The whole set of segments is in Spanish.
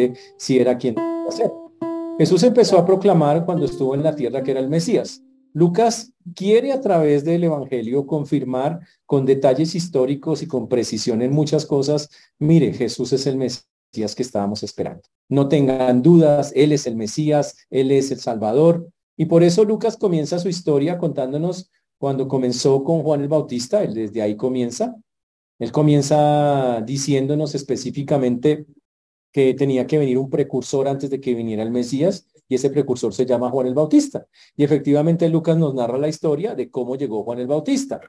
realmente si era quien ser. Jesús empezó a proclamar cuando estuvo en la tierra que era el Mesías. Lucas quiere a través del Evangelio confirmar con detalles históricos y con precisión en muchas cosas, mire, Jesús es el Mesías que estábamos esperando. No tengan dudas, Él es el Mesías, Él es el Salvador. Y por eso Lucas comienza su historia contándonos cuando comenzó con Juan el Bautista, él desde ahí comienza. Él comienza diciéndonos específicamente que tenía que venir un precursor antes de que viniera el Mesías y ese precursor se llama Juan el Bautista. Y efectivamente Lucas nos narra la historia de cómo llegó Juan el Bautista,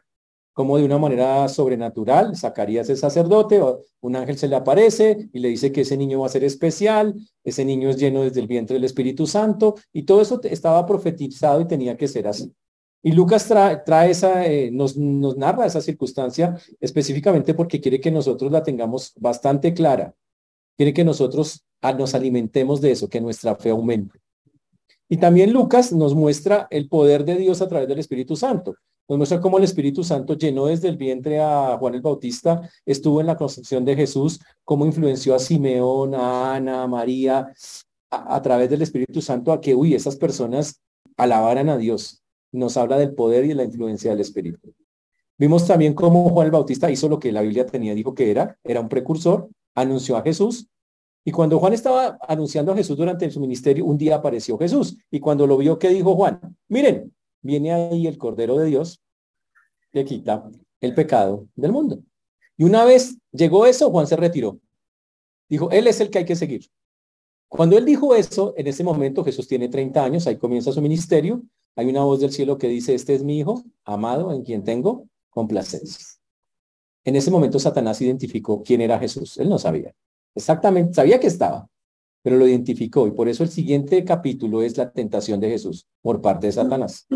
cómo de una manera sobrenatural, Zacarías es sacerdote, un ángel se le aparece y le dice que ese niño va a ser especial, ese niño es lleno desde el vientre del Espíritu Santo y todo eso estaba profetizado y tenía que ser así. Y Lucas trae, esa, eh, nos, nos narra esa circunstancia específicamente porque quiere que nosotros la tengamos bastante clara. Quiere que nosotros ah, nos alimentemos de eso, que nuestra fe aumente. Y también Lucas nos muestra el poder de Dios a través del Espíritu Santo. Nos muestra cómo el Espíritu Santo llenó desde el vientre a Juan el Bautista, estuvo en la concepción de Jesús, cómo influenció a Simeón, a Ana, a María, a, través del Espíritu Santo, a que, uy, esas personas alabaran a Dios. Nos habla del poder y de la influencia del Espíritu. Vimos también cómo Juan el Bautista hizo lo que la Biblia tenía, dijo que era, era un precursor, anunció a Jesús, y cuando Juan estaba anunciando a Jesús durante su ministerio, un día apareció Jesús. Y cuando lo vio, ¿qué dijo Juan? Miren, viene ahí el Cordero de Dios que quita el pecado del mundo. Y una vez llegó eso, Juan se retiró. Dijo, Él es el que hay que seguir. Cuando él dijo eso, en ese momento Jesús tiene 30 años, ahí comienza su ministerio. Hay una voz del cielo que dice, este es mi hijo, amado, en quien tengo complacencia. En ese momento Satanás identificó quién era Jesús. Él no sabía. Exactamente, sabía que estaba, pero lo identificó y por eso el siguiente capítulo es la tentación de Jesús por parte de Satanás.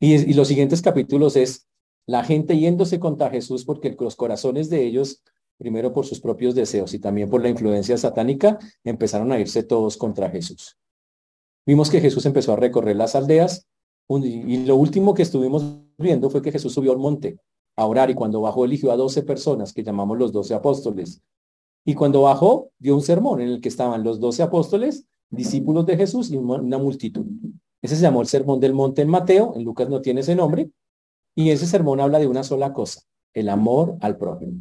Y, los siguientes capítulos es la gente yéndose contra Jesús porque los corazones de ellos, primero por sus propios deseos y también por la influencia satánica, empezaron a irse todos contra Jesús. Vimos que Jesús empezó a recorrer las aldeas y lo último que estuvimos viendo fue que Jesús subió al monte a orar y cuando bajó eligió a doce personas que llamamos los doce apóstoles y cuando bajó, dio un sermón en el que estaban los doce apóstoles, discípulos de Jesús y una multitud. Ese se llamó el Sermón del Monte en Mateo, en Lucas no tiene ese nombre, y ese sermón habla de una sola cosa, el amor al prójimo.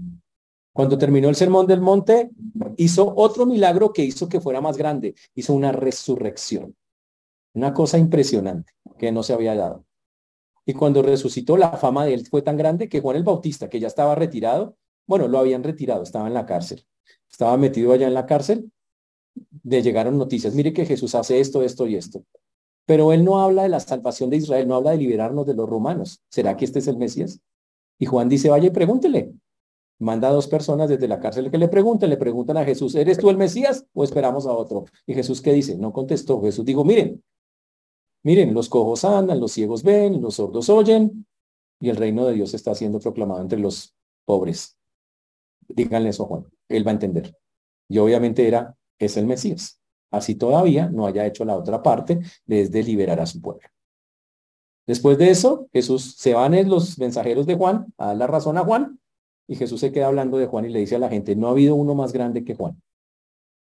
Cuando terminó el Sermón del Monte, hizo otro milagro que hizo que fuera más grande, hizo una resurrección. Una cosa impresionante que no se había dado. Y cuando resucitó, la fama de él fue tan grande que Juan el Bautista, que ya estaba retirado, bueno, lo habían retirado, estaba en la cárcel estaba metido allá en la cárcel, le llegaron noticias, mire que Jesús hace esto, esto y esto. Pero él no habla de la salvación de Israel, no habla de liberarnos de los romanos. ¿Será que este es el Mesías? Y Juan dice, vaya y pregúntele. Manda a dos personas desde la cárcel que le pregunten, le preguntan a Jesús, ¿eres tú el Mesías o esperamos a otro? Y Jesús, ¿qué dice? No contestó. Jesús dijo, miren, miren, los cojos andan, los ciegos ven, los sordos oyen, y el reino de Dios está siendo proclamado entre los pobres. Díganle eso a Juan él va a entender. Y obviamente era, es el Mesías. Así todavía no haya hecho la otra parte desde liberar a su pueblo. Después de eso, Jesús se van los mensajeros de Juan a dar la razón a Juan y Jesús se queda hablando de Juan y le dice a la gente, no ha habido uno más grande que Juan.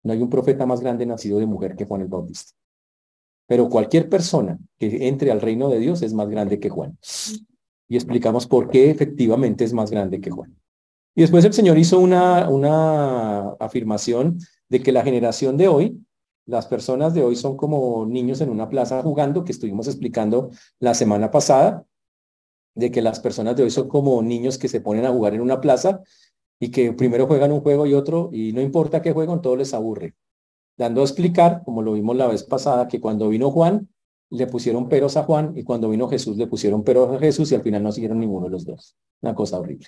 No hay un profeta más grande nacido de mujer que Juan el Bautista. Pero cualquier persona que entre al reino de Dios es más grande que Juan. Y explicamos por qué efectivamente es más grande que Juan. Y después el Señor hizo una, una afirmación de que la generación de hoy, las personas de hoy son como niños en una plaza jugando, que estuvimos explicando la semana pasada, de que las personas de hoy son como niños que se ponen a jugar en una plaza y que primero juegan un juego y otro, y no importa qué juegan, todo les aburre. Dando a explicar, como lo vimos la vez pasada, que cuando vino Juan, le pusieron peros a Juan, y cuando vino Jesús, le pusieron peros a Jesús, y al final no siguieron ninguno de los dos. Una cosa horrible.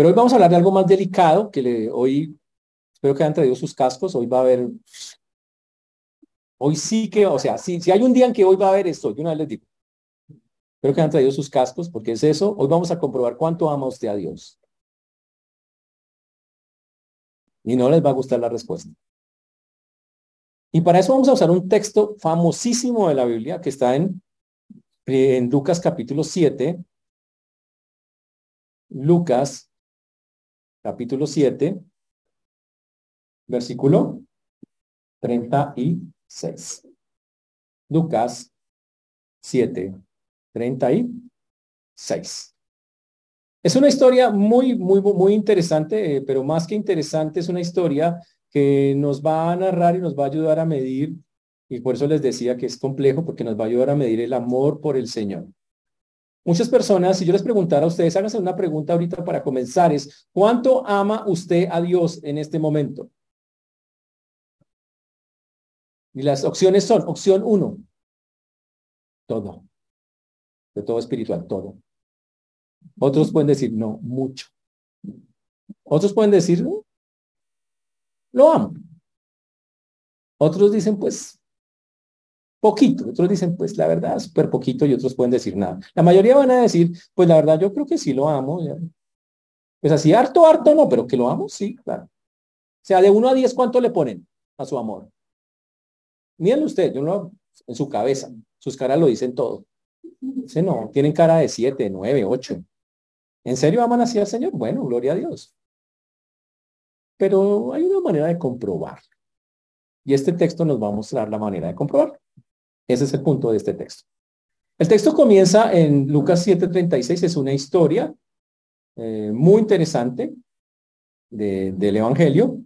Pero hoy vamos a hablar de algo más delicado, que le, hoy espero que hayan traído sus cascos, hoy va a haber, hoy sí que, o sea, si, si hay un día en que hoy va a haber esto, yo una vez les digo, espero que hayan traído sus cascos, porque es eso, hoy vamos a comprobar cuánto ama usted a Dios. Y no les va a gustar la respuesta. Y para eso vamos a usar un texto famosísimo de la Biblia que está en, en Lucas capítulo 7. Lucas capítulo 7, versículo 36. Lucas 7, 36. Es una historia muy, muy, muy interesante, eh, pero más que interesante es una historia que nos va a narrar y nos va a ayudar a medir, y por eso les decía que es complejo, porque nos va a ayudar a medir el amor por el Señor. Muchas personas, si yo les preguntara a ustedes, háganse una pregunta ahorita para comenzar, es, ¿cuánto ama usted a Dios en este momento? Y las opciones son, opción uno, todo, de todo espiritual, todo. Otros pueden decir, no, mucho. Otros pueden decir, lo amo. Otros dicen, pues, poquito. Otros dicen, pues, la verdad, súper poquito y otros pueden decir nada. La mayoría van a decir, pues, la verdad, yo creo que sí lo amo. Pues así, harto, harto, no, pero que lo amo, sí, claro. O sea, de uno a diez, ¿cuánto le ponen a su amor? Miren usted, yo no, en su cabeza, sus caras lo dicen todo. Dice, no, tienen cara de siete, nueve, ocho. ¿En serio aman así al Señor? Bueno, gloria a Dios. Pero hay una manera de comprobarlo. Y este texto nos va a mostrar la manera de comprobarlo. Ese es el punto de este texto. El texto comienza en Lucas 7:36, es una historia eh, muy interesante del Evangelio.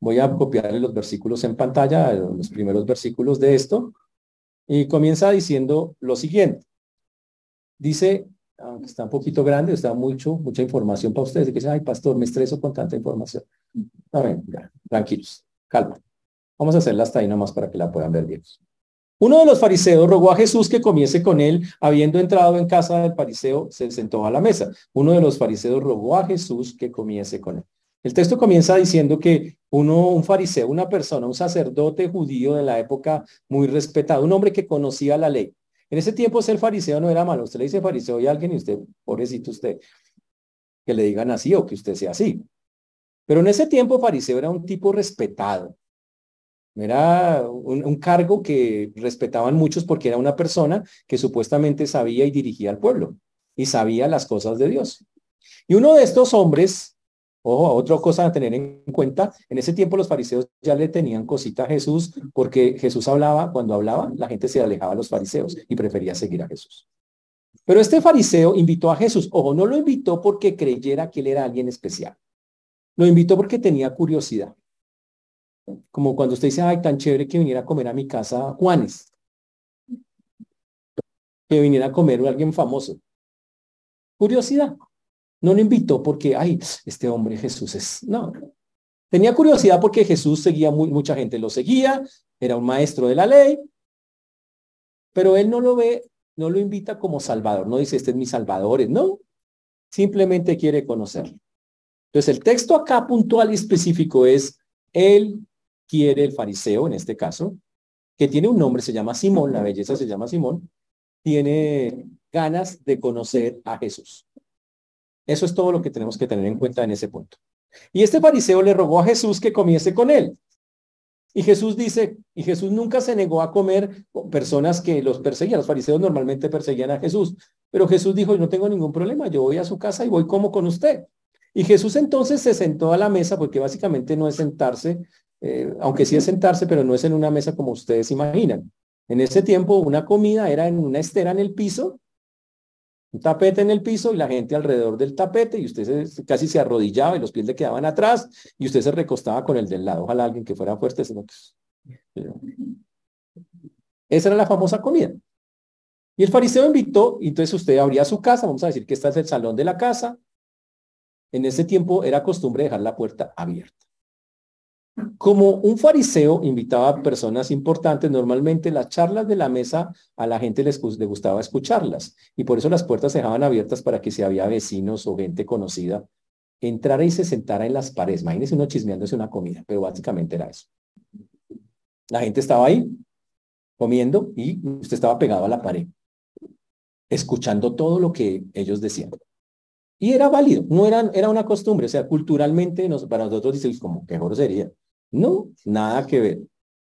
Voy a copiarle los versículos en pantalla, los primeros versículos de esto, y comienza diciendo lo siguiente. Dice, aunque está un poquito grande, está mucho, mucha información para ustedes, que ay, pastor, me estreso con tanta información. A ver, tranquilos, calma. Vamos a hacerla hasta ahí nomás para que la puedan ver bien. Uno de los fariseos rogó a Jesús que comiese con él. Habiendo entrado en casa del fariseo, se sentó a la mesa. Uno de los fariseos rogó a Jesús que comiese con él. El texto comienza diciendo que uno, un fariseo, una persona, un sacerdote judío de la época muy respetado, un hombre que conocía la ley, en ese tiempo ser fariseo no era malo. Usted le dice fariseo a alguien y usted, pobrecito usted, que le digan así o que usted sea así. Pero en ese tiempo fariseo era un tipo respetado. Era un, cargo que respetaban muchos porque era una persona que supuestamente sabía y dirigía al pueblo y sabía las cosas de Dios. Y uno de estos hombres Ojo, otra cosa a tener en cuenta, en ese tiempo los fariseos ya le tenían cosita a Jesús porque Jesús hablaba, cuando hablaba, la gente se alejaba a los fariseos y prefería seguir a Jesús. Pero este fariseo invitó a Jesús, ojo, no lo invitó porque creyera que él era alguien especial. Lo invitó porque tenía curiosidad. Como cuando usted dice, ay, tan chévere que viniera a comer a mi casa Juanes. Que viniera a comer alguien famoso. Curiosidad. No lo invitó porque, ay, este hombre Jesús es, no. Tenía curiosidad porque Jesús seguía, muy, mucha gente lo seguía, era un maestro de la ley, pero él no lo ve, no lo invita como salvador, no dice, este es mi salvador, no, simplemente quiere conocerlo. Entonces el texto acá puntual y específico es, él quiere el fariseo, en este caso, que tiene un nombre, se llama Simón, la belleza se llama Simón, tiene ganas de conocer a Jesús. Eso es todo lo que tenemos que tener en cuenta en ese punto. Y este fariseo le rogó a Jesús que comiese con él. Y Jesús dice, y Jesús nunca se negó a comer con personas que los perseguían. Los fariseos normalmente perseguían a Jesús. Pero Jesús dijo, no tengo ningún problema, yo voy a su casa y voy como con usted. Y Jesús entonces se sentó a la mesa, porque básicamente no es sentarse, eh, aunque sí es sentarse, pero no es en una mesa como ustedes imaginan. En ese tiempo una comida era en una estera en el piso un tapete en el piso y la gente alrededor del tapete y usted casi se arrodillaba y los pies le quedaban atrás y usted se recostaba con el del lado. Ojalá alguien que fuera fuerte. Esa era la famosa comida. Y el fariseo invitó, y entonces usted abría su casa, vamos a decir que este es el salón de la casa. En ese tiempo era costumbre dejar la puerta abierta. Como un fariseo invitaba a personas importantes, normalmente las charlas de la mesa a la gente les, gustaba escucharlas y por eso las puertas se dejaban abiertas para que si había vecinos o gente conocida, entrara y se sentara en las paredes. Imagínese uno chismeándose una comida, pero básicamente era eso. La gente estaba ahí comiendo y usted estaba pegado a la pared, escuchando todo lo que ellos decían. Y era válido, no era, una costumbre, o sea, culturalmente para nosotros dice como qué sería no, nada que ver.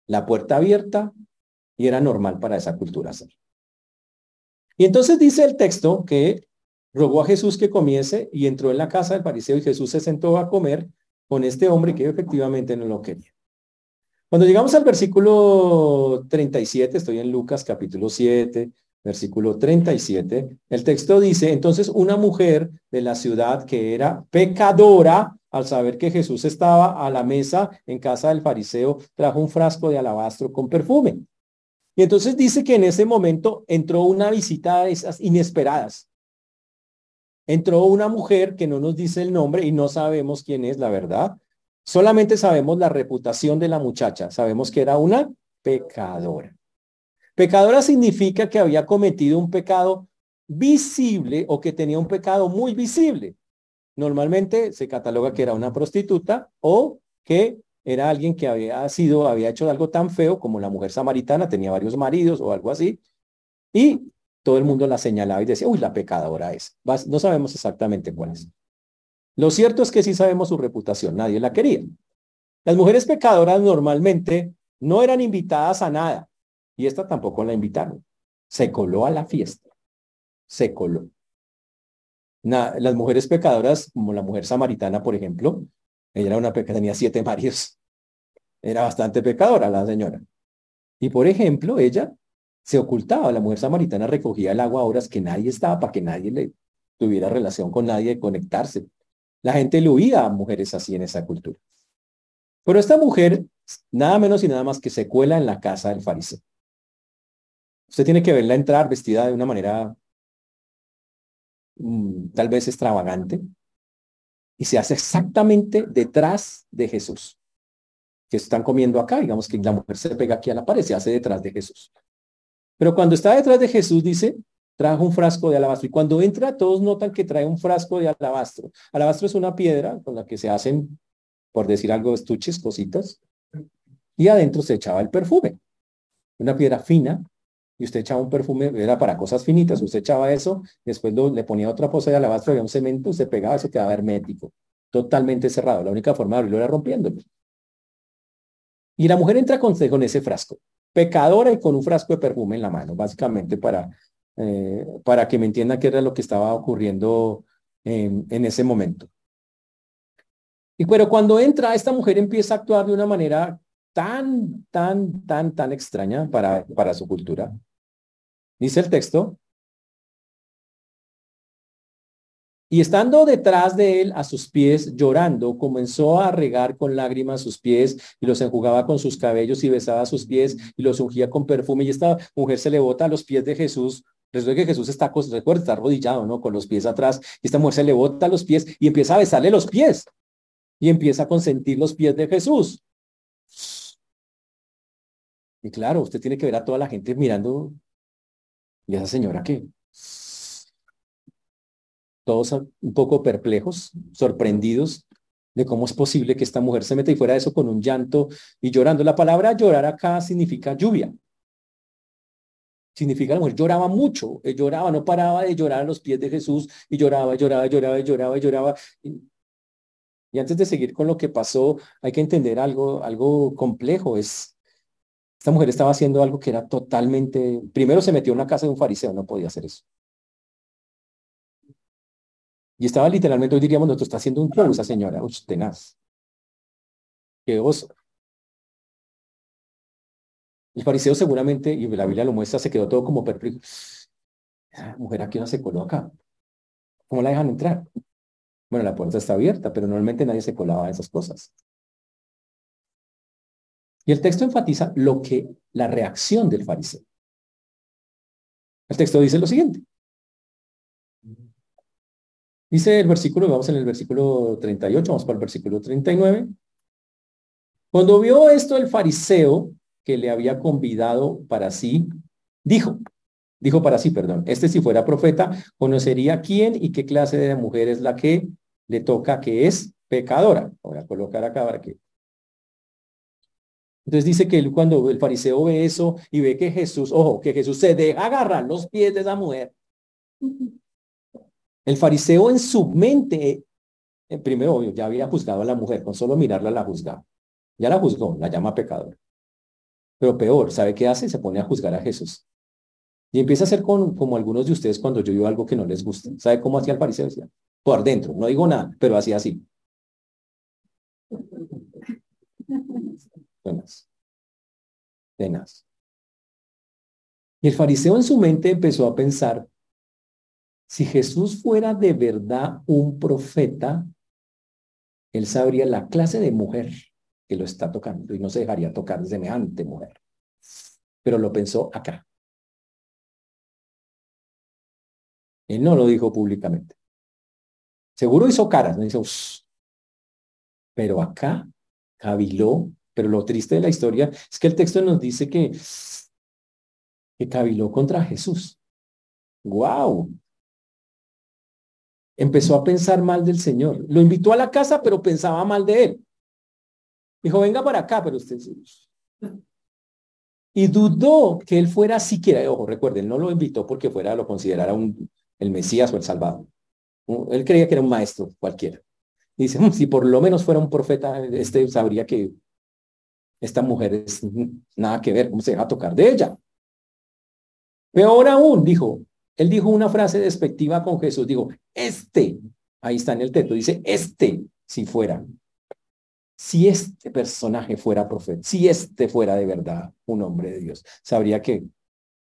La puerta abierta y era normal para esa cultura hacer. Y entonces dice el texto que rogó a Jesús que comiese y entró en la casa del fariseo y Jesús se sentó a comer con este hombre que efectivamente no lo quería. Cuando llegamos al versículo 37, estoy en Lucas capítulo 7, versículo 37, el texto dice, entonces una mujer de la ciudad que era pecadora, al saber que Jesús estaba a la mesa en casa del fariseo, trajo un frasco de alabastro con perfume. Y entonces dice que en ese momento entró una visita de esas inesperadas. Entró una mujer que no nos dice el nombre y no sabemos quién es, la verdad. Solamente sabemos la reputación de la muchacha. Sabemos que era una pecadora. Pecadora significa que había cometido un pecado visible o que tenía un pecado muy visible. Normalmente se cataloga que era una prostituta o que era alguien que había sido, había hecho algo tan feo como la mujer samaritana, tenía varios maridos o algo así, y todo el mundo la señalaba y decía, uy, la pecadora es. No sabemos exactamente cuál es. Lo cierto es que sí sabemos su reputación, nadie la quería. Las mujeres pecadoras normalmente no eran invitadas a nada, y esta tampoco la invitaron. Se coló a la fiesta, se coló. las mujeres pecadoras, como la mujer samaritana, por ejemplo, ella era una que tenía siete maridos. Era bastante pecadora la señora. Y por ejemplo, ella se ocultaba. La mujer samaritana recogía el agua a horas que nadie estaba para que nadie le tuviera relación con nadie, conectarse. La gente le huía a mujeres así en esa cultura. Pero esta mujer, nada menos y nada más que se cuela en la casa del fariseo. Usted tiene que verla entrar vestida de una manera mm, tal vez extravagante y se hace exactamente detrás de Jesús. Que están comiendo acá, digamos que la mujer se pega aquí a la pared, se hace detrás de Jesús. Pero cuando está detrás de Jesús, dice, trajo un frasco de alabastro. Y cuando entra, todos notan que trae un frasco de alabastro. Alabastro es una piedra con la que se hacen, por decir algo, estuches, cositas. Y adentro se echaba el perfume. Una piedra fina. Y usted echaba un perfume, era para cosas finitas. Usted echaba eso, después le ponía otra cosa de alabastro, había un cemento, se pegaba, eso quedaba hermético. Totalmente cerrado. La única forma de abrirlo era rompiéndolo. Y la mujer entra con, con ese frasco pecadora y con un frasco de perfume en la mano, básicamente para, eh, para que me entienda qué era lo que estaba ocurriendo en, en ese momento. Y pero cuando entra, esta mujer empieza a actuar de una manera tan, tan, tan, tan extraña para, para su cultura. Dice el texto, Y estando detrás de él a sus pies, llorando, comenzó a regar con lágrimas sus pies y los enjugaba con sus cabellos y besaba sus pies y los ungía con perfume. Y esta mujer se le bota a los pies de Jesús. Resulta que Jesús está, recuerda, está arrodillado, ¿no? Con los pies atrás. Y esta mujer se le bota a los pies y empieza a besarle los pies. Y empieza a consentir los pies de Jesús. Y claro, usted tiene que ver a toda la gente mirando. ¿Y esa señora qué? todos un poco perplejos, sorprendidos de cómo es posible que esta mujer se meta y fuera eso con un llanto y llorando. La palabra llorar acá significa lluvia. Significa la mujer lloraba mucho, eh, lloraba, no paraba de llorar a los pies de Jesús y lloraba, lloraba, lloraba, lloraba, lloraba. Y antes de seguir con lo que pasó, hay que entender algo, algo complejo. Es, esta mujer estaba haciendo algo que era totalmente, primero se metió en una casa de un fariseo, no podía hacer eso. Y estaba literalmente, hoy diríamos, nosotros está haciendo un show esa señora, uy, tenaz. Qué. El fariseo seguramente, y la Biblia lo muestra, se quedó todo como perplejo. Esa mujer aquí no se coloca. ¿Cómo la dejan entrar? Bueno, la puerta está abierta, pero normalmente nadie se colaba a esas cosas. Y el texto enfatiza lo que, la reacción del fariseo. El texto dice lo siguiente. Dice el versículo, vamos en el versículo 38, vamos para el versículo 39. Cuando vio esto el fariseo que le había convidado para sí, dijo, dijo para sí, perdón, este si fuera profeta, conocería quién y qué clase de mujer es la que le toca que es pecadora. Voy a colocar acá para que... Entonces dice que él, cuando el fariseo ve eso y ve que Jesús, ojo, que Jesús se deja agarrar los pies de esa mujer, el fariseo en su mente, en eh, primero, ya había juzgado a la mujer, con solo mirarla la juzgaba. Ya la juzgó, la llama pecadora. Pero peor, ¿sabe qué hace? Se pone a juzgar a Jesús. Y empieza a hacer con, como algunos de ustedes cuando yo digo algo que no les gusta. ¿Sabe cómo hacía el fariseo? Decía, por dentro, no digo nada, pero hacía así. Tenaz. Y el fariseo en su mente empezó a pensar, si Jesús fuera de verdad un profeta, él sabría la clase de mujer que lo está tocando y no se dejaría tocar semejante mujer. Pero lo pensó acá. Él no lo dijo públicamente. Seguro hizo caras, no hizo, pero acá caviló, pero lo triste de la historia es que el texto nos dice que, que caviló contra Jesús. ¡Wow! Empezó a pensar mal del Señor. Lo invitó a la casa, pero pensaba mal de él. Dijo, venga para acá, pero usted... Y dudó que él fuera siquiera, ojo, recuerden, no lo invitó porque fuera, lo considerara un, el Mesías o el Salvador. Él creía que era un maestro cualquiera. dice, mm, si por lo menos fuera un profeta, este sabría que esta mujer es nada que ver, cómo se deja tocar de ella. Peor aún, dijo, él dijo una frase despectiva con Jesús, dijo, este, ahí está en el texto, dice, este, si fuera, si este personaje fuera profeta, si este fuera de verdad un hombre de Dios, sabría que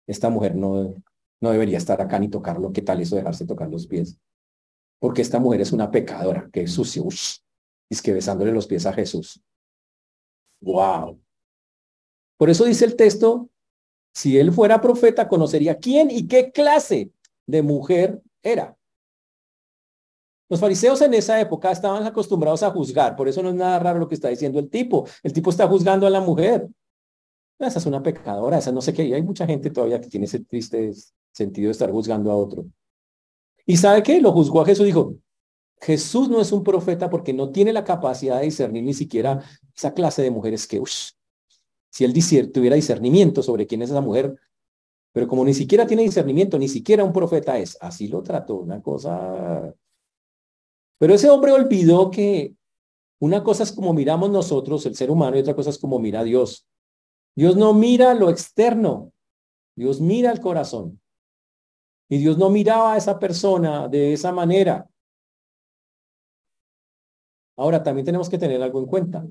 esta mujer no, no debería estar acá ni tocarlo. ¿Qué tal eso dejarse tocar los pies? Porque esta mujer es una pecadora, que es sucia. es que besándole los pies a Jesús. Wow. Por eso dice el texto, si él fuera profeta, conocería quién y qué clase de mujer era. Los fariseos en esa época estaban acostumbrados a juzgar, por eso no es nada raro lo que está diciendo el tipo. El tipo está juzgando a la mujer. Esa es una pecadora, esa no sé qué. Y hay mucha gente todavía que tiene ese triste sentido de estar juzgando a otro. ¿Y sabe qué? Lo juzgó a Jesús. Dijo, Jesús no es un profeta porque no tiene la capacidad de discernir ni siquiera esa clase de mujeres que, si él tuviera discernimiento sobre quién es esa mujer, pero como ni siquiera tiene discernimiento, ni siquiera un profeta es. Así lo trató, una cosa. Pero ese hombre olvidó que una cosa es como miramos nosotros, el ser humano, y otra cosa es como mira Dios. Dios no mira lo externo, Dios mira el corazón. Y Dios no miraba a esa persona de esa manera. Ahora, también tenemos que tener algo en cuenta.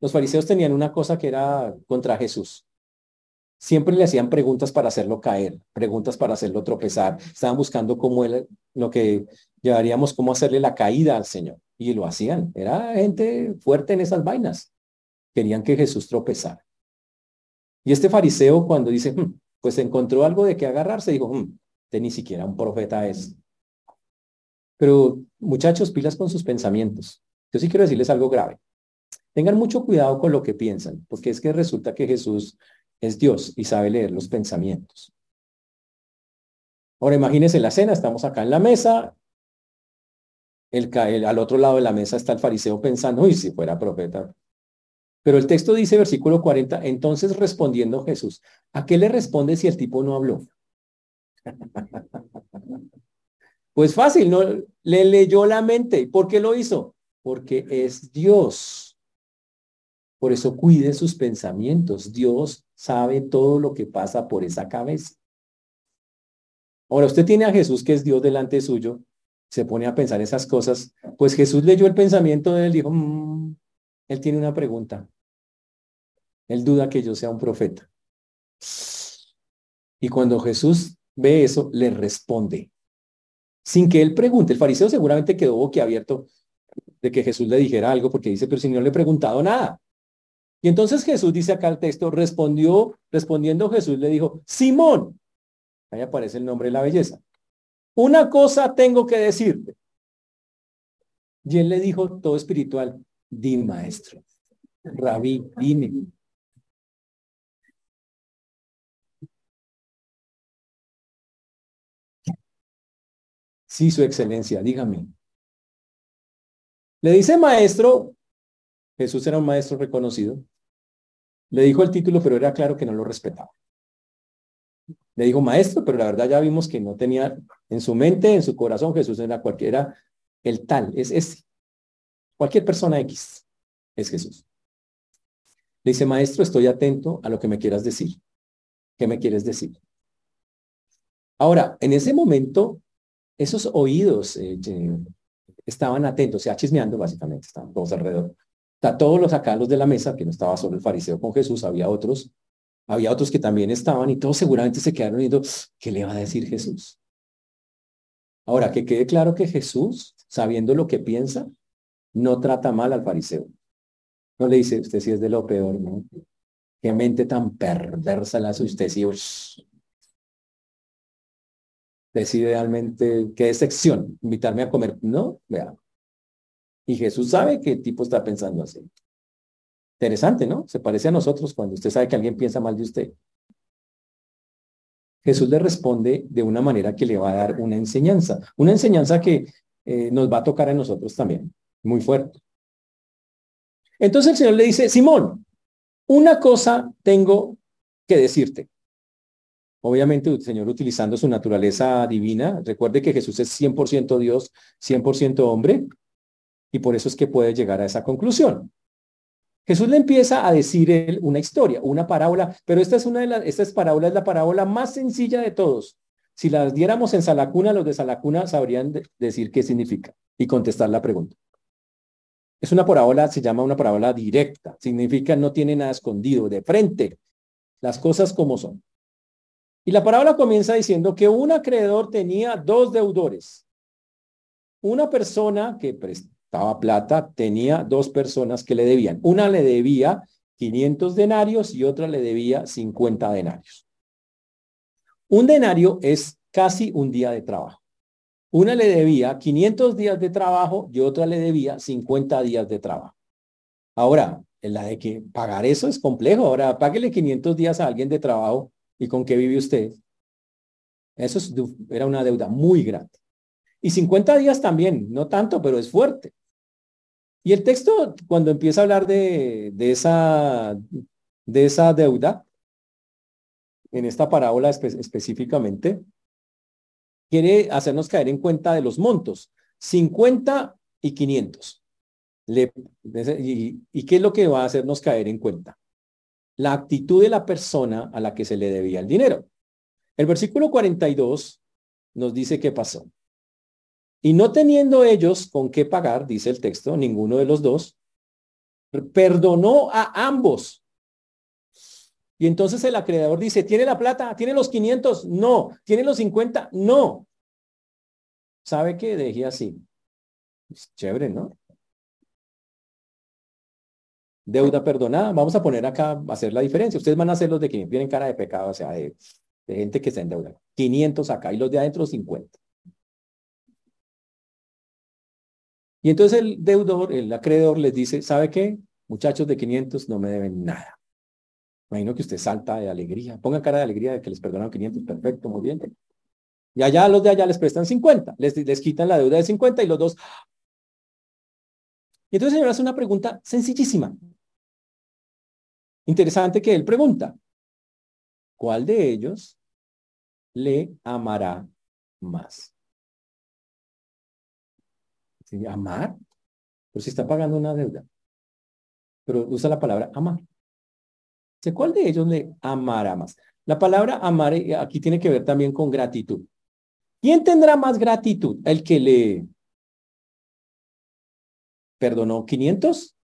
Los fariseos tenían una cosa que era contra Jesús. Siempre le hacían preguntas para hacerlo caer, preguntas para hacerlo tropezar. Estaban buscando cómo él, lo que llevaríamos, cómo hacerle la caída al Señor. Y lo hacían. Era gente fuerte en esas vainas. Querían que Jesús tropezara. Y este fariseo cuando dice, hmm, pues encontró algo de qué agarrarse, dijo, hmm, de ni siquiera un profeta es. Pero muchachos, pilas con sus pensamientos. Yo sí quiero decirles algo grave. Tengan mucho cuidado con lo que piensan, porque es que resulta que Jesús es Dios y sabe leer los pensamientos. Ahora imagínense la cena, estamos acá en la mesa, el, el, al otro lado de la mesa está el fariseo pensando, uy, si fuera profeta. Pero el texto dice, versículo 40, entonces respondiendo Jesús, ¿a qué le responde si el tipo no habló? Pues fácil, ¿no? Le leyó la mente. ¿Por qué lo hizo? Porque es Dios. Por eso cuide sus pensamientos. Dios sabe todo lo que pasa por esa cabeza. Ahora, usted tiene a Jesús que es Dios delante suyo, se pone a pensar esas cosas. Pues Jesús leyó el pensamiento de él, dijo, mm, él tiene una pregunta. Él duda que yo sea un profeta. Y cuando Jesús ve eso, le responde. Sin que él pregunte, el fariseo seguramente quedó boquiabierto de que Jesús le dijera algo, porque dice, pero si no le he preguntado nada. Y entonces Jesús dice acá el texto, respondió, respondiendo Jesús le dijo, Simón, ahí aparece el nombre de la belleza, una cosa tengo que decirte. Y él le dijo, todo espiritual, di maestro, rabí, dime. Sí, su excelencia, dígame. Le dice maestro, Jesús era un maestro reconocido. Le dijo el título, pero era claro que no lo respetaba. Le dijo maestro, pero la verdad ya vimos que no tenía en su mente, en su corazón, Jesús era cualquiera, el tal, es ese. Cualquier persona X es Jesús. Le dice, maestro, estoy atento a lo que me quieras decir. ¿Qué me quieres decir? Ahora, en ese momento, esos oídos eh, estaban atentos, sea, chismeando básicamente, estaban todos alrededor. Está todos los acá, los de la mesa, que no estaba solo el fariseo con Jesús, había otros, Había otros que también estaban y todos seguramente se quedaron viendo, ¿qué le va a decir Jesús? Ahora, que quede claro que Jesús, sabiendo lo que piensa, no trata mal al fariseo. No le dice, usted sí es de lo peor, ¿no? Qué mente tan perversa la hace usted, sí, decide realmente qué sección, invitarme a comer. No, vea. Y Jesús sabe el tipo está pensando así. Interesante, ¿no? Se parece a nosotros cuando usted sabe que alguien piensa mal de usted. Jesús le responde de una manera que le va a dar una enseñanza, una enseñanza que eh, nos va a tocar a nosotros también, muy fuerte. Entonces el Señor le dice, Simón, una cosa tengo que decirte. Obviamente el Señor utilizando su naturaleza divina, recuerde que Jesús es 100% Dios, 100% hombre, y por eso es que puede llegar a esa conclusión. Jesús le empieza a decir una historia, una parábola, pero esta es una de las, esta es parábola es la parábola más sencilla de todos. Si las diéramos en Salacuna, los de Salacuna sabrían decir qué significa y contestar la pregunta. Es una parábola, se llama una parábola directa, significa no tiene nada escondido, de frente, las cosas como son. Y la parábola comienza diciendo que un acreedor tenía dos deudores. Una persona que estaba plata, tenía dos personas que le debían. Una le debía 500 denarios y otra le debía 50 denarios. Un denario es casi un día de trabajo. Una le debía 500 días de trabajo y otra le debía 50 días de trabajo. Ahora, la de que pagar eso es complejo. Ahora, páguele 500 días a alguien de trabajo y con qué vive usted. Eso era una deuda muy grande. Y 50 días también, no tanto, pero es fuerte. Y el texto, cuando empieza a hablar de, de, esa, de esa deuda, en esta parábola específicamente, quiere hacernos caer en cuenta de los montos, 50 y 500. y, ¿Y qué es lo que va a hacernos caer en cuenta? La actitud de la persona a la que se le debía el dinero. El versículo 42 nos dice qué pasó. Y no teniendo ellos con qué pagar, dice el texto, ninguno de los dos, perdonó a ambos. Y entonces el acreedor dice, ¿tiene la plata? ¿Tiene los 500? No. ¿Tiene los 50? No. ¿Sabe qué? Dejé así. Es chévere, ¿no? Deuda perdonada. Vamos a poner acá, a hacer la diferencia. Ustedes van a hacer los de quienes tienen cara de pecado, o sea, de, gente que está en deuda. 500 acá y los de adentro 50. Y entonces el deudor, el acreedor les dice, ¿sabe qué? Muchachos de 500 no me deben nada. Imagino que usted salta de alegría. Ponga cara de alegría de que les perdonaron 500. Perfecto, muy bien. Y allá los de allá les prestan 50. Les, les quitan la deuda de 50 y los dos... Y entonces el Señor hace una pregunta sencillísima. Interesante que él pregunta, ¿cuál de ellos le amará más? Amar, pero si está pagando una deuda. Pero usa la palabra amar. ¿Cuál de ellos le amará más? La palabra amar eh, aquí tiene que ver también con gratitud. ¿Quién tendrá más gratitud? ¿El que le perdonó 500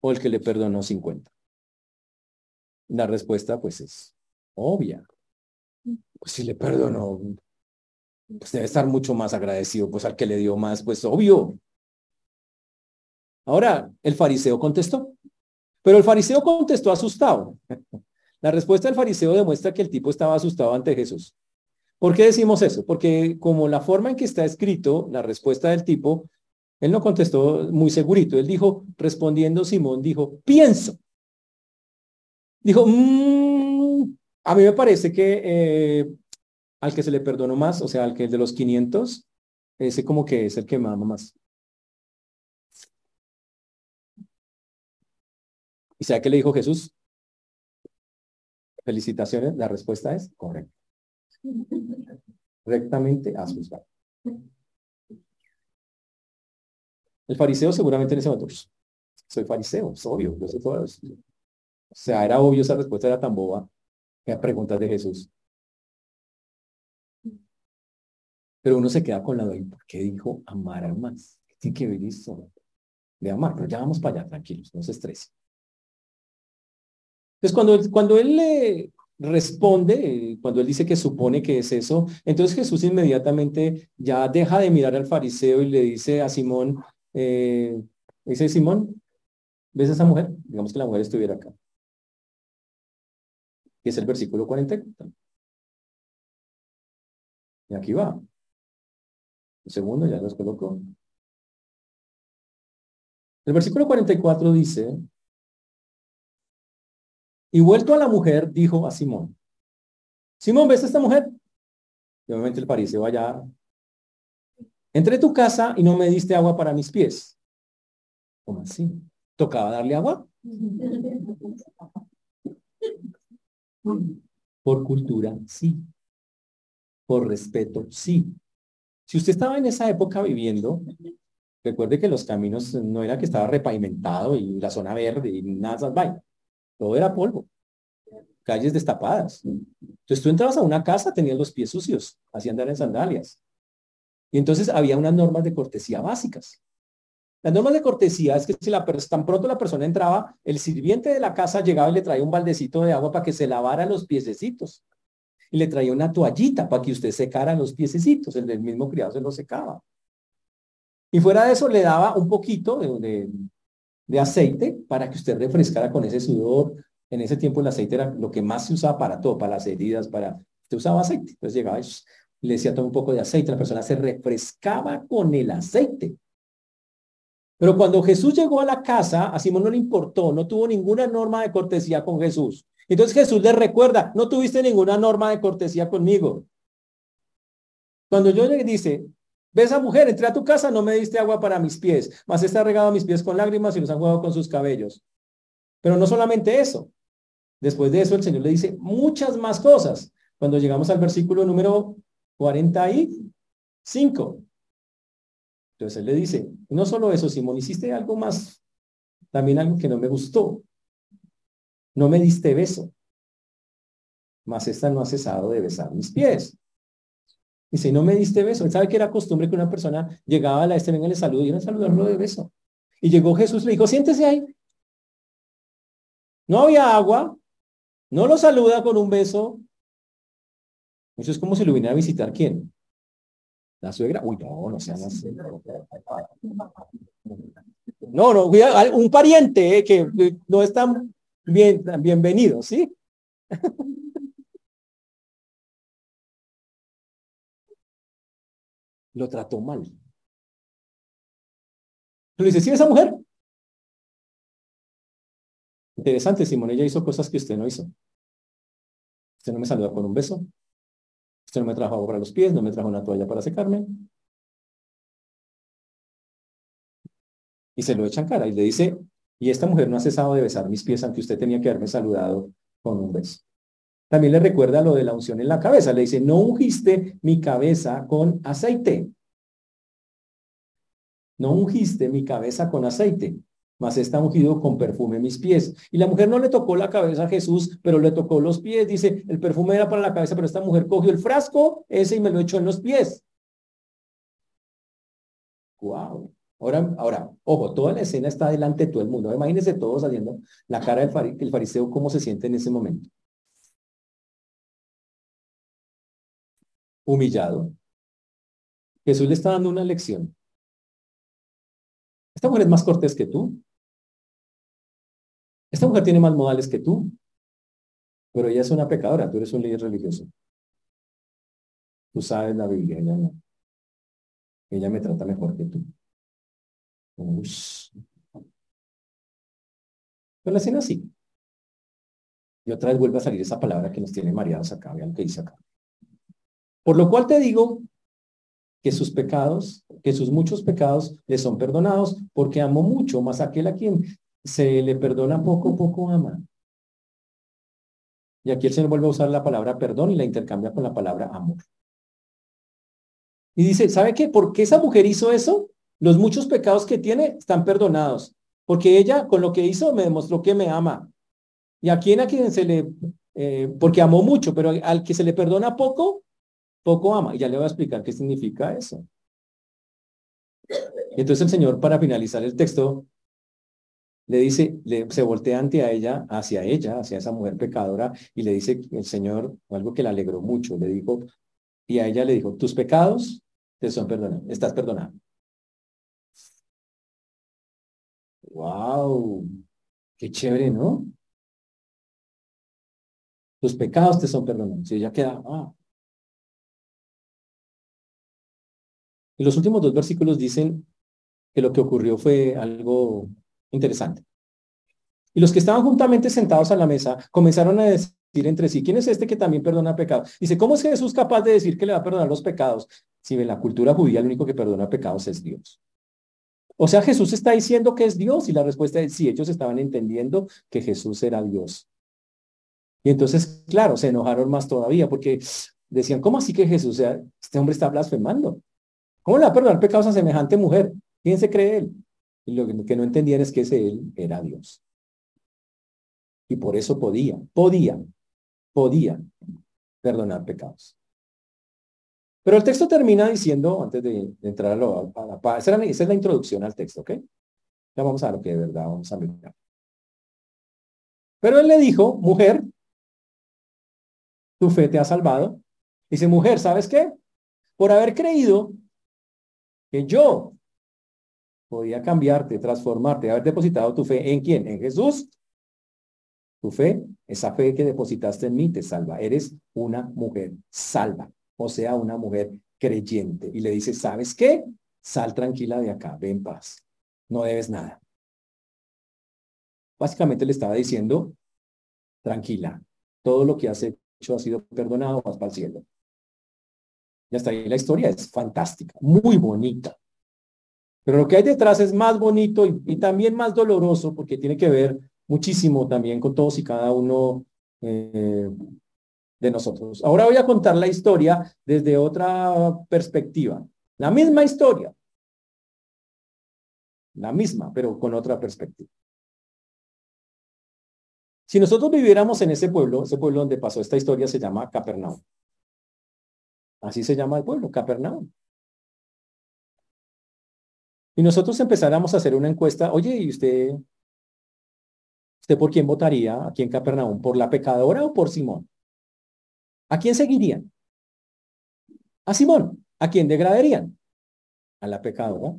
o el que le perdonó 50? La respuesta pues es obvia. Pues si le perdonó pues debe estar mucho más agradecido pues al que le dio más, pues obvio. Ahora, el fariseo contestó, pero el fariseo contestó asustado. La respuesta del fariseo demuestra que el tipo estaba asustado ante Jesús. ¿Por qué decimos eso? Porque como la forma en que está escrito la respuesta del tipo, él no contestó muy segurito. Él dijo, respondiendo Simón, dijo, pienso. Dijo, mm, a mí me parece que eh, al que se le perdonó más, o sea, al que es de los 500, ese como que es el que mama más. ¿Y sabe qué le dijo Jesús? Felicitaciones, la respuesta es correcta. Rectamente a sus El fariseo seguramente en ese momento, soy fariseo, es obvio, yo soy eso. O sea, era obvio, esa respuesta era tan boba que preguntas de Jesús. Pero uno se queda con la duda, ¿por qué dijo amar más? ¿Qué tiene que ver esto? De amar, pero ya vamos para allá, tranquilos, no se estresen. Entonces, cuando, cuando él le responde, cuando él dice que supone que es eso, entonces Jesús inmediatamente ya deja de mirar al fariseo y le dice a Simón, eh, dice Simón, ¿ves a esa mujer? Digamos que la mujer estuviera acá. Y es el versículo 44. Y aquí va. El segundo ya los colocó. El versículo 44 dice, y vuelto a la mujer, dijo a Simón, Simón, ¿ves a esta mujer? Y obviamente el fariseo allá, entré a tu casa y no me diste agua para mis pies. ¿Cómo así? ¿Tocaba darle agua? Por cultura, sí. Por respeto, sí. Si usted estaba en esa época viviendo, recuerde que los caminos no era que estaba repavimentado y la zona verde y nada más todo era polvo, calles destapadas. Entonces tú entrabas a una casa, tenías los pies sucios, hacían andar en sandalias. Y entonces había unas normas de cortesía básicas. Las normas de cortesía es que si la, tan pronto la persona entraba, el sirviente de la casa llegaba y le traía un baldecito de agua para que se lavara los piececitos. Y le traía una toallita para que usted secara los piececitos. El del mismo criado se lo secaba. Y fuera de eso le daba un poquito de, de aceite para que usted refrescara con ese sudor. En ese tiempo el aceite era lo que más se usaba para todo, para las heridas, para... Usted usaba aceite. Entonces llegaba y le decía todo un poco de aceite, la persona se refrescaba con el aceite. Pero cuando Jesús llegó a la casa, a Simón no le importó, no tuvo ninguna norma de cortesía con Jesús. Entonces Jesús le recuerda, no tuviste ninguna norma de cortesía conmigo. Cuando yo le dice, Ve esa mujer, entré a tu casa, no me diste agua para mis pies, más está regado mis pies con lágrimas y los han jugado con sus cabellos. Pero no solamente eso. Después de eso, el Señor le dice muchas más cosas. Cuando llegamos al versículo número 45. Entonces él le dice, no solo eso, Simón, hiciste algo más, también algo que no me gustó. No me diste beso, mas esta no ha cesado de besar mis pies. Dice, no me diste beso. Él sabe que era costumbre que una persona llegaba a la este, venga, le saludo y a saludarlo de beso. Y llegó Jesús, le dijo, siéntese ahí. No había agua, no lo saluda con un beso. Eso es como si lo viniera a visitar quién. La suegra. Uy, no, no sean así. No, no, un pariente eh, que no es tan bien, tan bienvenido, ¿sí? lo trató mal. Le dices, ¿sí esa mujer? Interesante, Simón, ella hizo cosas que usted no hizo. Usted no me saluda con un beso. Usted no me trajo agua para los pies, no me trajo una toalla para secarme. Y se lo echan cara y le dice, y esta mujer no ha cesado de besar mis pies, aunque usted tenía que haberme saludado con un beso. También le recuerda lo de la unción en la cabeza. Le dice, no ungiste mi cabeza con aceite. No ungiste mi cabeza con aceite, mas está ungido con perfume mis pies. Y la mujer no le tocó la cabeza a Jesús, pero le tocó los pies. Dice, el perfume era para la cabeza, pero esta mujer cogió el frasco ese y me lo echó en los pies. Wow. Ahora, ahora, ojo, toda la escena está delante de todo el mundo. Imagínense todos saliendo la cara del fariseo, cómo se siente en ese momento. humillado. Jesús le está dando una lección. Esta mujer es más cortés que tú. Esta mujer tiene más modales que tú. Pero ella es una pecadora, tú eres un líder religioso. Tú sabes la Biblia, ella no. Ella me trata mejor que tú. Pero la escena así. Y otra vez vuelve a salir esa palabra que nos tiene mareados acá. Vean que dice acá. Por lo cual te digo que sus pecados, que sus muchos pecados le son perdonados, porque amo mucho, más aquel a quien se le perdona poco, poco ama. Y aquí el Señor vuelve a usar la palabra perdón y la intercambia con la palabra amor. Y dice, ¿sabe qué? ¿Por qué esa mujer hizo eso? Los muchos pecados que tiene están perdonados, porque ella con lo que hizo me demostró que me ama. Y a quien a quien se le, eh, porque amó mucho, pero al que se le perdona poco, poco ama. Y ya le voy a explicar qué significa eso. Entonces el Señor, para finalizar el texto, le dice, le, se voltea ante a ella, hacia ella, hacia esa mujer pecadora, y le dice el Señor algo que le alegró mucho. Le dijo, y a ella le dijo, tus pecados te son perdonados, estás perdonado. Wow, qué chévere, ¿no? Tus pecados te son perdonados. Y ella queda, ah. Y los últimos dos versículos dicen que lo que ocurrió fue algo interesante. Y los que estaban juntamente sentados a la mesa comenzaron a decir entre sí, ¿quién es este que también perdona pecados? Dice, ¿cómo es Jesús capaz de decir que le va a perdonar los pecados? Si en la cultura judía el único que perdona pecados es Dios. O sea, Jesús está diciendo que es Dios y la respuesta es sí, ellos estaban entendiendo que Jesús era Dios. Y entonces, claro, se enojaron más todavía porque decían, ¿cómo así que Jesús, sea, este hombre está blasfemando? ¿Cómo le va a perdonar pecados a semejante mujer? ¿Quién se cree él? Y lo que no entendían es que ese él era Dios. Y por eso podía, podía, podía perdonar pecados. Pero el texto termina diciendo, antes de, entrar a, lo, a la paz, esa, es la introducción al texto, ¿ok? Ya vamos a lo que de verdad vamos a mirar. Pero él le dijo, mujer, tu fe te ha salvado. Dice, mujer, ¿sabes qué? Por haber creído que yo podía cambiarte, transformarte, haber depositado tu fe en quién? En Jesús. Tu fe, esa fe que depositaste en mí te salva. Eres una mujer salva, o sea, una mujer creyente. Y le dice, ¿sabes qué? Sal tranquila de acá, ven paz. No debes nada. Básicamente le estaba diciendo, tranquila, todo lo que has hecho ha sido perdonado, vas para el cielo. Y hasta ahí la historia es fantástica, muy bonita. Pero lo que hay detrás es más bonito y, también más doloroso porque tiene que ver muchísimo también con todos y cada uno eh, de nosotros. Ahora voy a contar la historia desde otra perspectiva. La misma historia. La misma, pero con otra perspectiva. Si nosotros viviéramos en ese pueblo, ese pueblo donde pasó esta historia se llama Capernaum. Así se llama el pueblo, Capernaum. Y nosotros empezáramos a hacer una encuesta, oye, ¿y usted, usted por quién votaría aquí en Capernaum? ¿Por la pecadora o por Simón? ¿A quién seguirían? A Simón. ¿A quién degradarían? A la pecadora.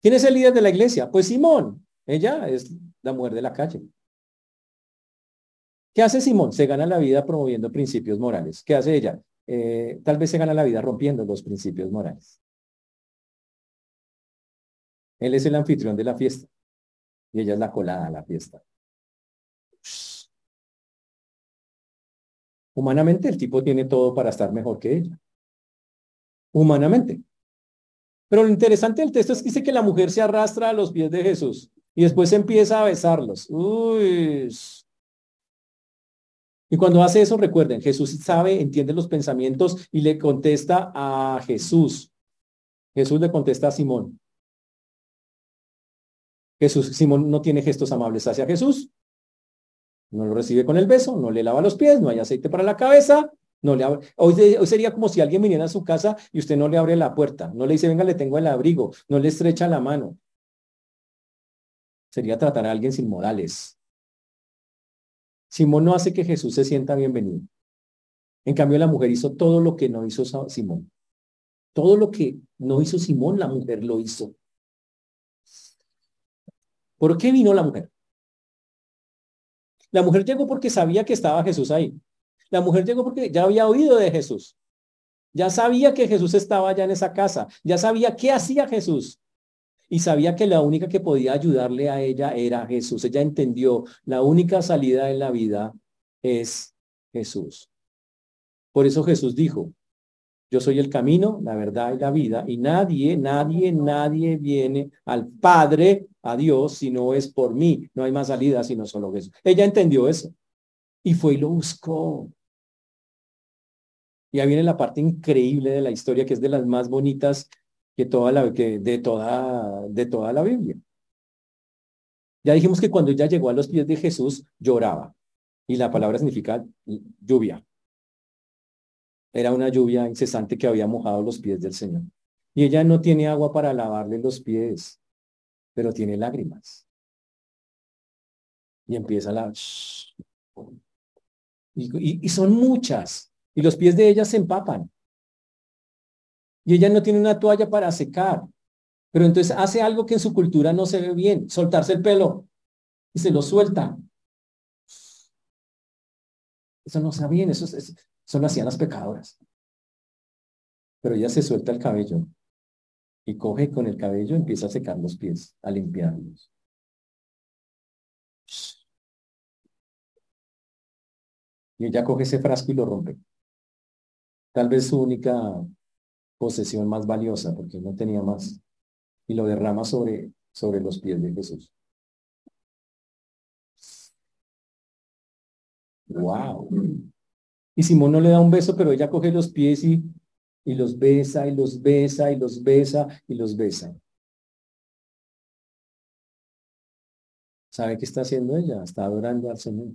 ¿Quién es el líder de la iglesia? Pues Simón. Ella es la mujer de la calle. ¿Qué hace Simón? Se gana la vida promoviendo principios morales. ¿Qué hace ella? Eh, tal vez se gana la vida rompiendo los principios morales. Él es el anfitrión de la fiesta y ella es la colada a la fiesta. Humanamente el tipo tiene todo para estar mejor que ella. Humanamente. Pero lo interesante del texto es que dice que la mujer se arrastra a los pies de Jesús y después empieza a besarlos. Y cuando hace eso, recuerden, Jesús sabe, entiende los pensamientos y le contesta a Jesús. Jesús le contesta a Simón. Jesús, Simón no tiene gestos amables hacia Jesús. No lo recibe con el beso, no le lava los pies, no hay aceite para la cabeza, no le abre. Hoy, sería como si alguien viniera a su casa y usted no le abre la puerta, no le dice, venga, le tengo el abrigo, no le estrecha la mano. Sería tratar a alguien sin modales. Simón no hace que Jesús se sienta bienvenido. En cambio, la mujer hizo todo lo que no hizo Simón. Todo lo que no hizo Simón, la mujer lo hizo. ¿Por qué vino la mujer? La mujer llegó porque sabía que estaba Jesús ahí. La mujer llegó porque ya había oído de Jesús. Ya sabía que Jesús estaba allá en esa casa. Ya sabía qué hacía Jesús. Y sabía que la única que podía ayudarle a ella era Jesús. Ella entendió, la única salida en la vida es Jesús. Por eso Jesús dijo, yo soy el camino, la verdad y la vida, y nadie, nadie, nadie viene al Padre, a Dios, si no es por mí. No hay más salida sino solo Jesús. Ella entendió eso. Y fue y lo buscó. Y ahí viene la parte increíble de la historia, que es de las más bonitas que toda la, que de, toda, de toda la Biblia. Ya dijimos que cuando ella llegó a los pies de Jesús, lloraba. Y la palabra significa lluvia. Era una lluvia incesante que había mojado los pies del Señor. Y ella no tiene agua para lavarle los pies, pero tiene lágrimas. Y empieza la... Y, y, son muchas. Y los pies de ella se empapan. Y ella no tiene una toalla para secar. Pero entonces hace algo que en su cultura no se ve bien, soltarse el pelo. Y se lo suelta. Eso no bien, eso, es, eso lo hacían las pecadoras. Pero ella se suelta el cabello y coge con el cabello, empieza a secar los pies, a limpiarlos. Y ella coge ese frasco y lo rompe. Tal vez su única posesión más valiosa, porque no tenía más. Y lo derrama sobre, sobre los pies de Jesús. Wow. Y Simón no le da un beso, pero ella coge los pies y, y los besa, y los besa, y los besa, y los besa. ¿Sabe qué está haciendo ella? Está adorando al Señor.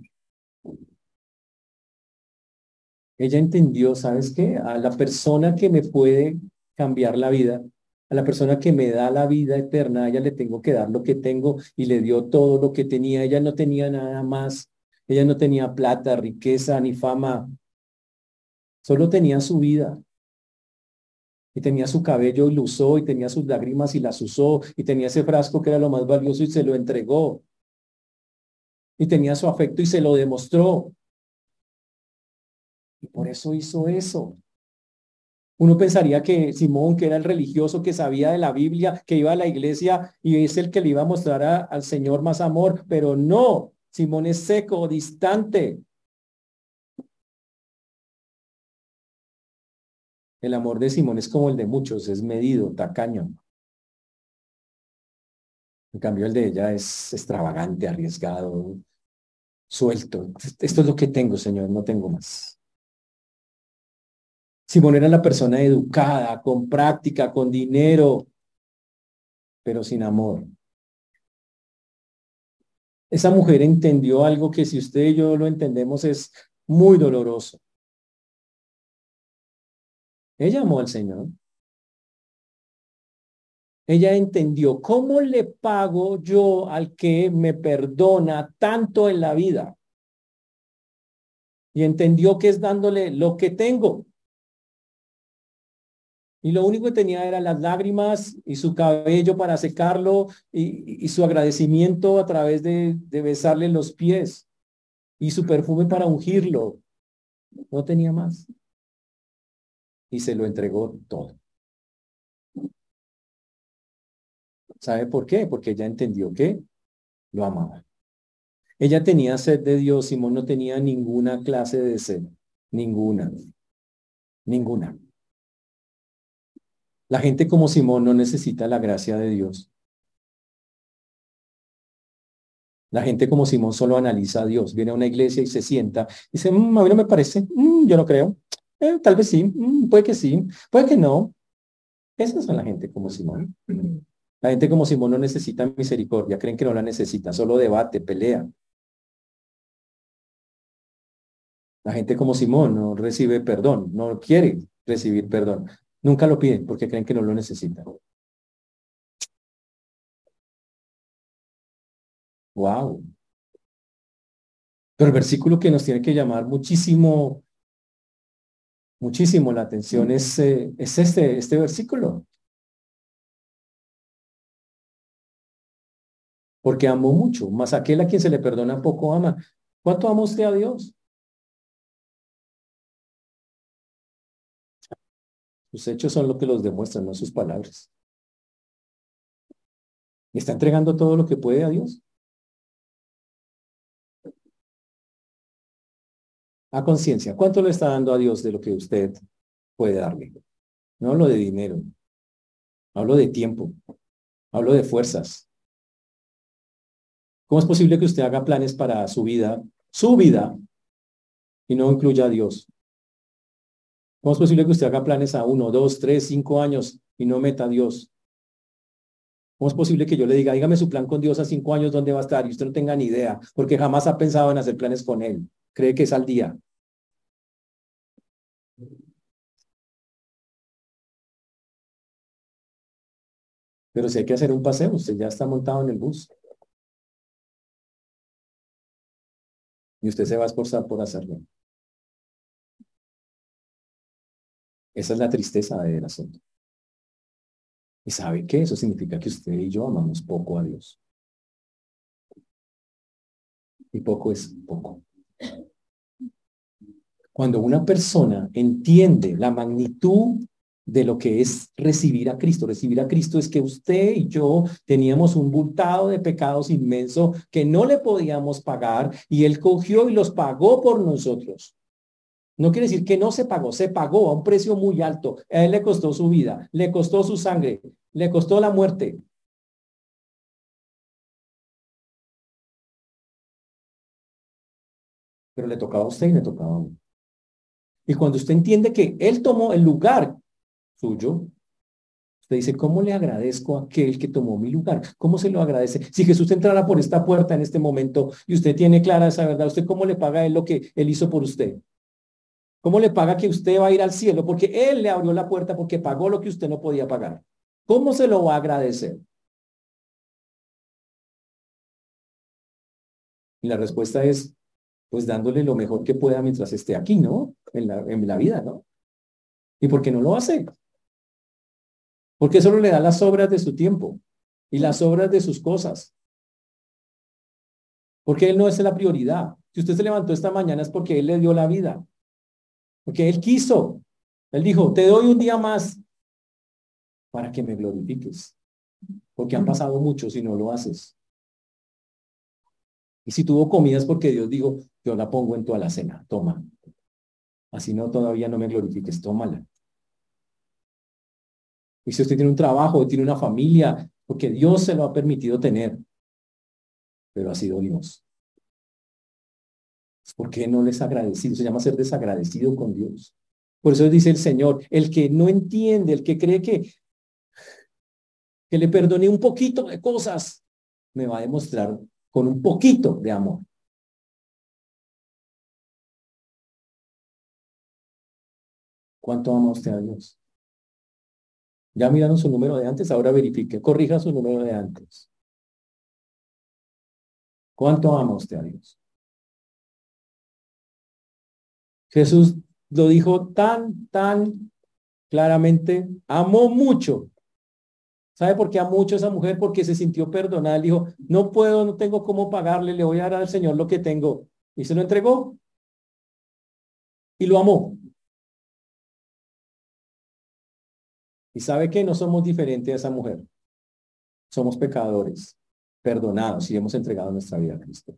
Ella entendió, ¿sabes qué? A la persona que me puede cambiar la vida, a la persona que me da la vida eterna, a ella le tengo que dar lo que tengo y le dio todo lo que tenía. Ella no tenía nada más. Ella no tenía plata, riqueza ni fama. Solo tenía su vida. Y tenía su cabello y lo usó, y tenía sus lágrimas y las usó, y tenía ese frasco que era lo más valioso y se lo entregó y tenía su afecto y se lo demostró. Y por eso hizo eso. Uno pensaría que Simón, que era el religioso, que sabía de la Biblia, que iba a la iglesia y es el que le iba a mostrar al Señor más amor, pero no, Simón es seco, distante. El amor de Simón es como el de muchos, es medido, tacaño. En cambio, el de ella es extravagante, arriesgado, suelto. Esto es lo que tengo, Señor, no tengo más. Simón era la persona educada, con práctica, con dinero, pero sin amor. Esa mujer entendió algo que si usted y yo lo entendemos es muy doloroso. Ella amó al Señor. Ella entendió, ¿cómo le pago yo al que me perdona tanto en la vida? Y entendió que es dándole lo que tengo. Y lo único que tenía era las lágrimas y su cabello para secarlo y, su agradecimiento a través de, de besarle los pies y su perfume para ungirlo. No tenía más. Y se lo entregó todo. ¿Sabe por qué? Porque ella entendió que lo amaba. Ella tenía sed de Dios, Simón no tenía ninguna clase de sed, ninguna, ninguna. La gente como Simón no necesita la gracia de Dios. La gente como Simón solo analiza a Dios, viene a una iglesia y se sienta y dice, mm, a mí no me parece, mm, yo no creo, eh, tal vez sí, mm, puede que sí, puede que no. Esas son la gente como Simón. La gente como Simón no necesita misericordia, creen que no la necesita, solo debate, pelea. La gente como Simón no recibe perdón, no quiere recibir perdón. Nunca lo piden porque creen que no lo necesitan. Wow. Pero el versículo que nos tiene que llamar muchísimo, muchísimo la atención es, eh, es este, este versículo. porque amó mucho, más aquel a quien se le perdona poco ama. ¿Cuánto ama usted a Dios? Sus hechos son lo que los demuestran, no sus palabras. ¿Está entregando todo lo que puede a Dios? A conciencia, ¿cuánto le está dando a Dios de lo que usted puede darle? No hablo de dinero, hablo de tiempo, hablo de fuerzas, ¿Cómo es posible que usted haga planes para su vida, su vida, y no incluya a Dios? ¿Cómo es posible que usted haga planes a uno, dos, tres, cinco años y no meta a Dios? ¿Cómo es posible que yo le diga, dígame su plan con Dios a cinco años, dónde va a estar? Y usted no tenga ni idea, porque jamás ha pensado en hacer planes con Él. Cree que es al día. Pero si hay que hacer un paseo, usted ya está montado en el bus. Y usted se va a esforzar por hacerlo. Esa es la tristeza del asunto. ¿Y sabe qué? Eso significa que usted y yo amamos poco a Dios. Y poco es poco. Cuando una persona entiende la magnitud de lo que es recibir a Cristo. Recibir a Cristo es que usted y yo teníamos un bultado de pecados inmenso que no le podíamos pagar y Él cogió y los pagó por nosotros. No quiere decir que no se pagó, se pagó a un precio muy alto. A Él le costó su vida, le costó su sangre, le costó la muerte. Pero le tocaba a usted y le tocaba a mí. Y cuando usted entiende que Él tomó el lugar suyo, usted dice, ¿cómo le agradezco a aquel que tomó mi lugar? ¿Cómo se lo agradece? Si Jesús entrara por esta puerta en este momento y usted tiene clara esa verdad, ¿usted cómo le paga a él lo que él hizo por usted? ¿Cómo le paga que usted va a ir al cielo? Porque él le abrió la puerta porque pagó lo que usted no podía pagar. ¿Cómo se lo va a agradecer? Y la respuesta es, pues dándole lo mejor que pueda mientras esté aquí, ¿no? En la, en la vida, ¿no? ¿Y por qué no lo hace? Porque solo le da las obras de su tiempo y las obras de sus cosas. Porque Él no es la prioridad. Si usted se levantó esta mañana es porque Él le dio la vida. Porque Él quiso. Él dijo, te doy un día más para que me glorifiques. Porque han pasado muchos y no lo haces. Y si tuvo comidas porque Dios dijo, yo la pongo en tu alacena, toma. Así no, todavía no me glorifiques, tómala. Y si usted tiene un trabajo, tiene una familia, porque Dios se lo ha permitido tener, pero ha sido Dios. ¿Por qué no les agradecido? Se llama ser desagradecido con Dios. Por eso dice el Señor, el que no entiende, el que cree que, que le perdone un poquito de cosas, me va a demostrar con un poquito de amor. ¿Cuánto ama usted a Dios? Ya miraron su número de antes, ahora verifique, corrija su número de antes. ¿Cuánto ama usted a Dios? Jesús lo dijo tan, tan claramente, amó mucho. ¿Sabe por qué amó mucho esa mujer? Porque se sintió perdonada. Dijo, no puedo, no tengo cómo pagarle, le voy a dar al Señor lo que tengo. Y se lo entregó. Y lo amó. Y sabe que no somos diferentes a esa mujer. Somos pecadores, perdonados y hemos entregado nuestra vida a Cristo.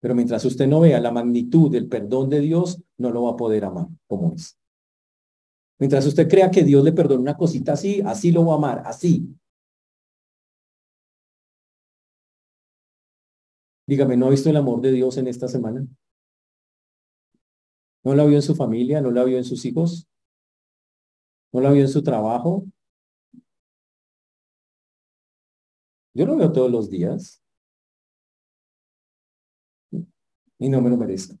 Pero mientras usted no vea la magnitud del perdón de Dios, no lo va a poder amar como es. Mientras usted crea que Dios le perdona una cosita así, así lo va a amar, así. Dígame, ¿no ha visto el amor de Dios en esta semana? ¿No la vio en su familia? ¿No la vio en sus hijos? ¿No la vio en su trabajo? Yo lo veo todos los días. Y no me lo merezco.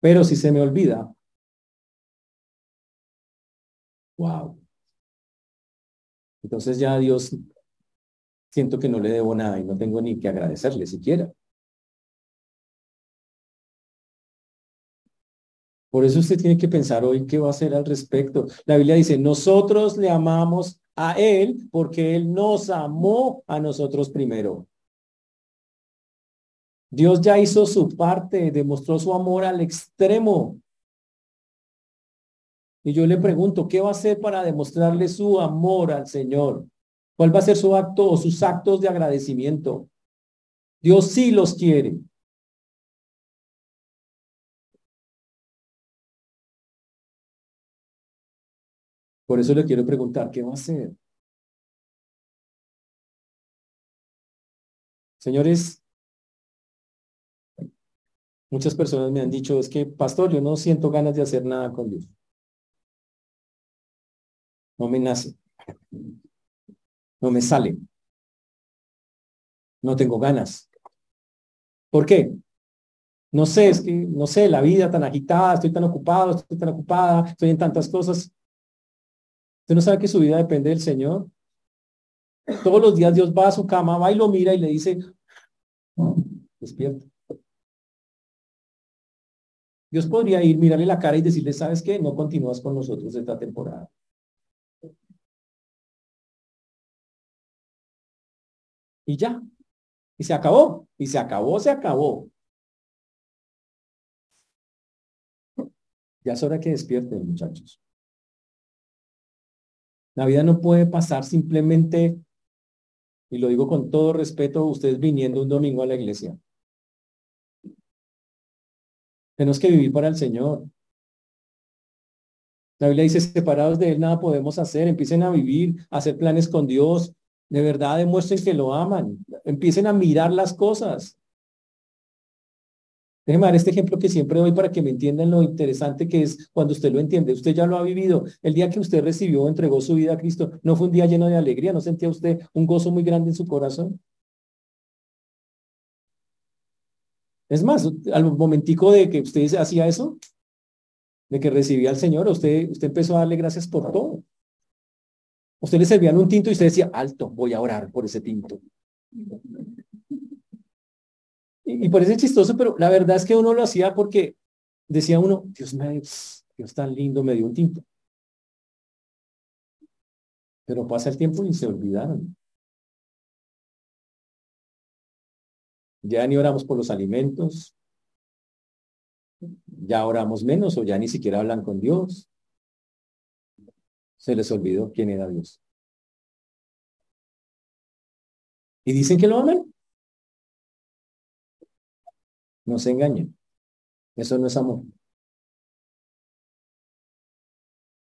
Pero si se me olvida, wow. Entonces ya Dios siento que no le debo nada y no tengo ni que agradecerle siquiera. Por eso usted tiene que pensar hoy qué va a hacer al respecto. La Biblia dice, nosotros le amamos a Él porque Él nos amó a nosotros primero. Dios ya hizo su parte, demostró su amor al extremo. Y yo le pregunto, ¿qué va a hacer para demostrarle su amor al Señor? ¿Cuál va a ser su acto o sus actos de agradecimiento? Dios sí los quiere. Por eso le quiero preguntar, ¿qué va a hacer? Señores, muchas personas me han dicho, es que, pastor, yo no siento ganas de hacer nada con Dios. No me nace. No me sale. No tengo ganas. ¿Por qué? No sé, es que, no sé, la vida tan agitada, estoy tan ocupado, estoy tan ocupada, estoy en tantas cosas. ¿Usted no sabe que su vida depende del Señor? Todos los días Dios va a su cama, va y lo mira y le dice, despierta. Dios podría ir, mirarle la cara y decirle, ¿sabes qué? No continúas con nosotros esta temporada. Y ya. Y se acabó. Y se acabó, se acabó. Ya es hora que despierten, muchachos. La vida no puede pasar simplemente, y lo digo con todo respeto, ustedes viniendo un domingo a la iglesia. Tenemos que vivir para el Señor. La Biblia dice, separados de Él nada podemos hacer. Empiecen a vivir, a hacer planes con Dios. De verdad demuestren que lo aman. Empiecen a mirar las cosas. Déjeme dar este ejemplo que siempre doy para que me entiendan lo interesante que es cuando usted lo entiende. Usted ya lo ha vivido. El día que usted recibió, entregó su vida a Cristo, ¿no fue un día lleno de alegría? ¿No sentía usted un gozo muy grande en su corazón? Es más, al momentico de que usted hacía eso, de que recibía al Señor, usted, usted empezó a darle gracias por todo. Usted le servían un tinto y usted decía, alto, voy a orar por ese tinto. Y, eso es chistoso, pero la verdad es que uno lo hacía porque decía uno, Dios mío, Dios tan lindo, me dio un tinto. Pero pasa el tiempo y se olvidaron. Ya ni oramos por los alimentos, ya oramos menos o ya ni siquiera hablan con Dios. Se les olvidó quién era Dios. Y dicen que lo aman. No se engañen. Eso no es amor.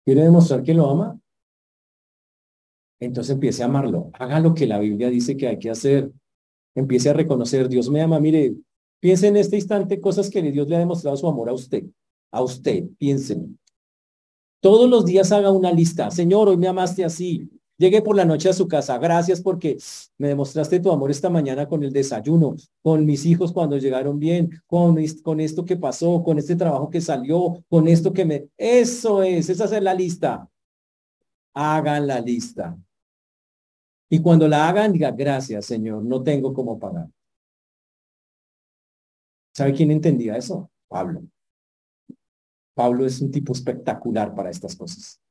¿Quiere demostrar que lo ama? Entonces empiece a amarlo. Haga lo que la Biblia dice que hay que hacer. Empiece a reconocer, Dios me ama. Mire, piense en este instante cosas que Dios le ha demostrado su amor a usted. A usted, piensen. Todos los días haga una lista. Señor, hoy me amaste así. Llegué por la noche a su casa. Gracias porque me demostraste tu amor esta mañana con el desayuno, con mis hijos cuando llegaron bien, con, con esto que pasó, con este trabajo que salió, con esto que me... Eso es, esa es la lista. Hagan la lista. Y cuando la hagan, diga, gracias, Señor, no tengo cómo pagar. ¿Sabe quién entendía eso? Pablo. Pablo es un tipo espectacular para estas cosas.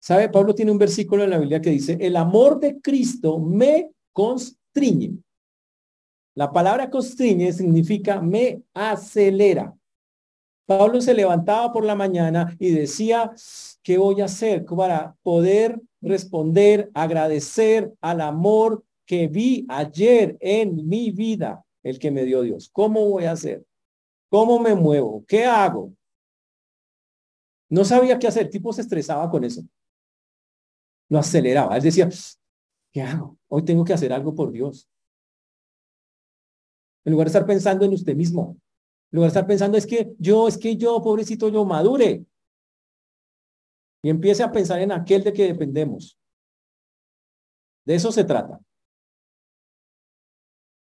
¿Sabe? Pablo tiene un versículo en la Biblia que dice, el amor de Cristo me constriñe. La palabra constriñe significa me acelera. Pablo se levantaba por la mañana y decía, ¿qué voy a hacer para poder responder, agradecer al amor que vi ayer en mi vida, el que me dio Dios? ¿Cómo voy a hacer? ¿Cómo me muevo? ¿Qué hago? No sabía qué hacer, el tipo se estresaba con eso lo aceleraba. Él decía, ¿qué hago? Hoy tengo que hacer algo por Dios. En lugar de estar pensando en usted mismo, en lugar de estar pensando, es que yo, es que yo, pobrecito, yo madure. Y empiece a pensar en aquel de que dependemos. De eso se trata.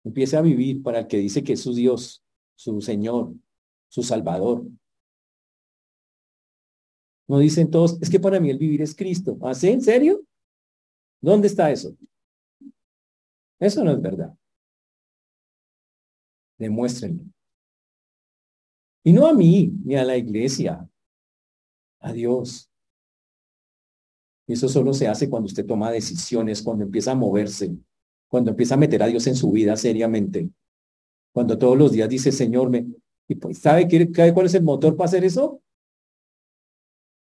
Empiece a vivir para el que dice que es su Dios, su Señor, su Salvador, no dicen todos, es que para mí el vivir es Cristo. ¿Ah, sí? ¿En serio? ¿Dónde está eso? Eso no es verdad. Demuéstrenlo. Y no a mí, ni a la iglesia. A Dios. Eso solo se hace cuando usted toma decisiones, cuando empieza a moverse, cuando empieza a meter a Dios en su vida seriamente. Cuando todos los días dice, Señor, me... ¿Y pues, ¿sabe cuál es el motor para hacer eso?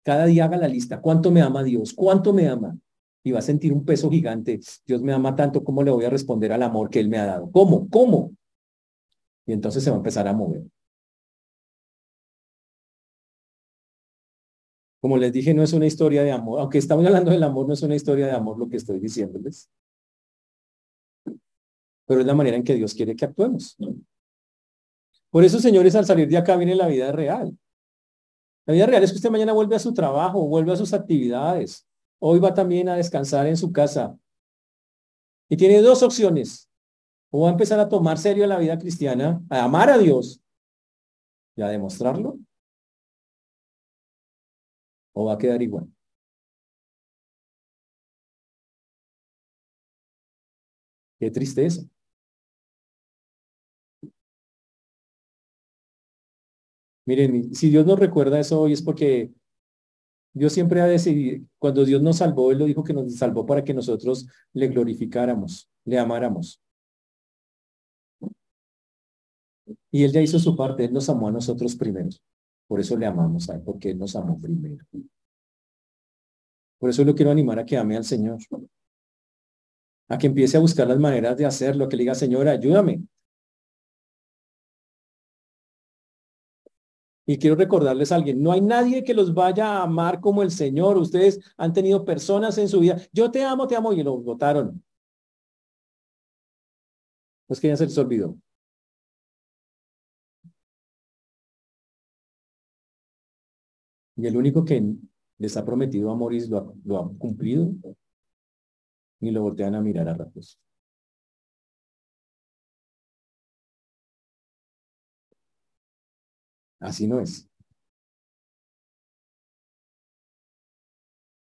Cada día haga la lista. ¿Cuánto me ama Dios? ¿Cuánto me ama? Y va a sentir un peso gigante. Dios me ama tanto, ¿cómo le voy a responder al amor que Él me ha dado? ¿Cómo? ¿Cómo? Y entonces se va a empezar a mover. Como les dije, no es una historia de amor. Aunque estamos hablando del amor, no es una historia de amor lo que estoy diciéndoles. Pero es la manera en que Dios quiere que actuemos. Por eso, señores, al salir de acá viene la vida real. La vida real es que usted mañana vuelve a su trabajo, vuelve a sus actividades. Hoy va también a descansar en su casa. Y tiene dos opciones. O va a empezar a tomar serio la vida cristiana, a amar a Dios y a demostrarlo. O va a quedar igual. Qué tristeza. Miren, si Dios nos recuerda eso hoy es porque Dios siempre ha decidido, cuando Dios nos salvó, Él lo dijo que nos salvó para que nosotros le glorificáramos, le amáramos. Y Él ya hizo su parte, Él nos amó a nosotros primero. Por eso le amamos a Él, porque Él nos amó primero. Por eso lo quiero animar a que ame al Señor. A que empiece a buscar las maneras de hacerlo, que le diga, Señor, ayúdame. Y quiero recordarles a alguien, no hay nadie que los vaya a amar como el Señor. Ustedes han tenido personas en su vida, yo te amo, te amo, y lo votaron. Pues que ya se les olvidó. Y el único que les ha prometido amor y lo ha, lo ha cumplido, ni lo voltean a mirar a ratos. Así no es.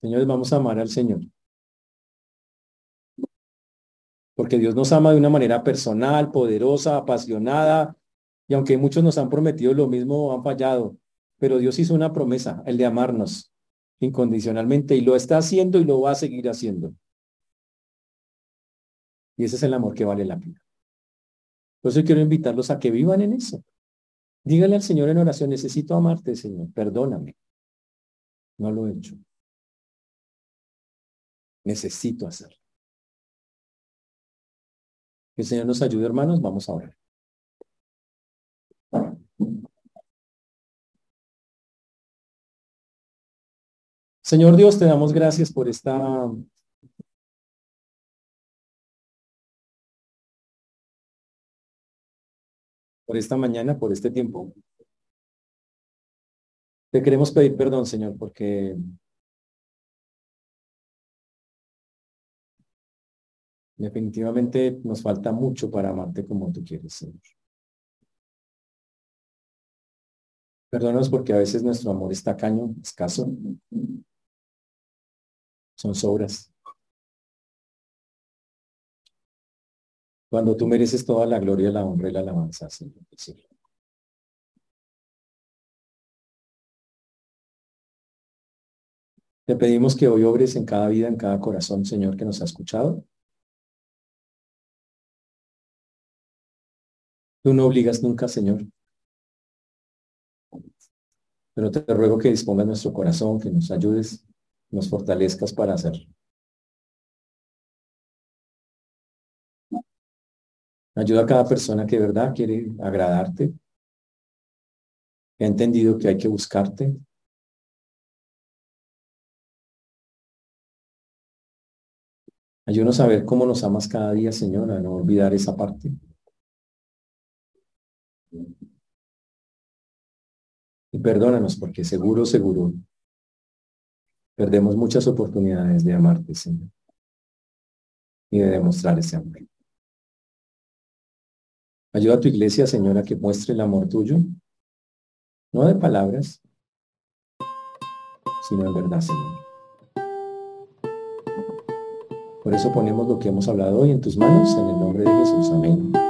Señores, vamos a amar al Señor. Porque Dios nos ama de una manera personal, poderosa, apasionada, y aunque muchos nos han prometido lo mismo, han fallado. Pero Dios hizo una promesa, el de amarnos incondicionalmente, y lo está haciendo y lo va a seguir haciendo. Y ese es el amor que vale la pena. Por eso quiero invitarlos a que vivan en eso. Dígale al Señor en oración, necesito amarte, Señor, perdóname. No lo he hecho. Necesito hacerlo. Que el Señor nos ayude, hermanos. Vamos a orar. Señor Dios, te damos gracias por esta por esta mañana, por este tiempo. Te queremos pedir perdón, Señor, porque definitivamente nos falta mucho para amarte como tú quieres, Señor. Perdónanos porque a veces nuestro amor está caño, escaso. Son sobras. Cuando tú mereces toda la gloria, la honra y la alabanza, Señor. Te pedimos que hoy obres en cada vida, en cada corazón, Señor, que nos ha escuchado. Tú no obligas nunca, Señor. Pero te ruego que dispongas nuestro corazón, que nos ayudes, nos fortalezcas para hacerlo. Ayuda a cada persona que verdad quiere agradarte, ha entendido que hay que buscarte. Ayúdanos a ver cómo nos amas cada día, Señor, a no olvidar esa parte. Y perdónanos porque seguro, seguro, perdemos muchas oportunidades de amarte, Señor, y de demostrar ese amor. Ayuda a tu iglesia, Señor, a que muestre el amor tuyo, no de palabras, sino en verdad, Señor. Por eso ponemos lo que hemos hablado hoy en tus manos, en el nombre de Jesús. Amén.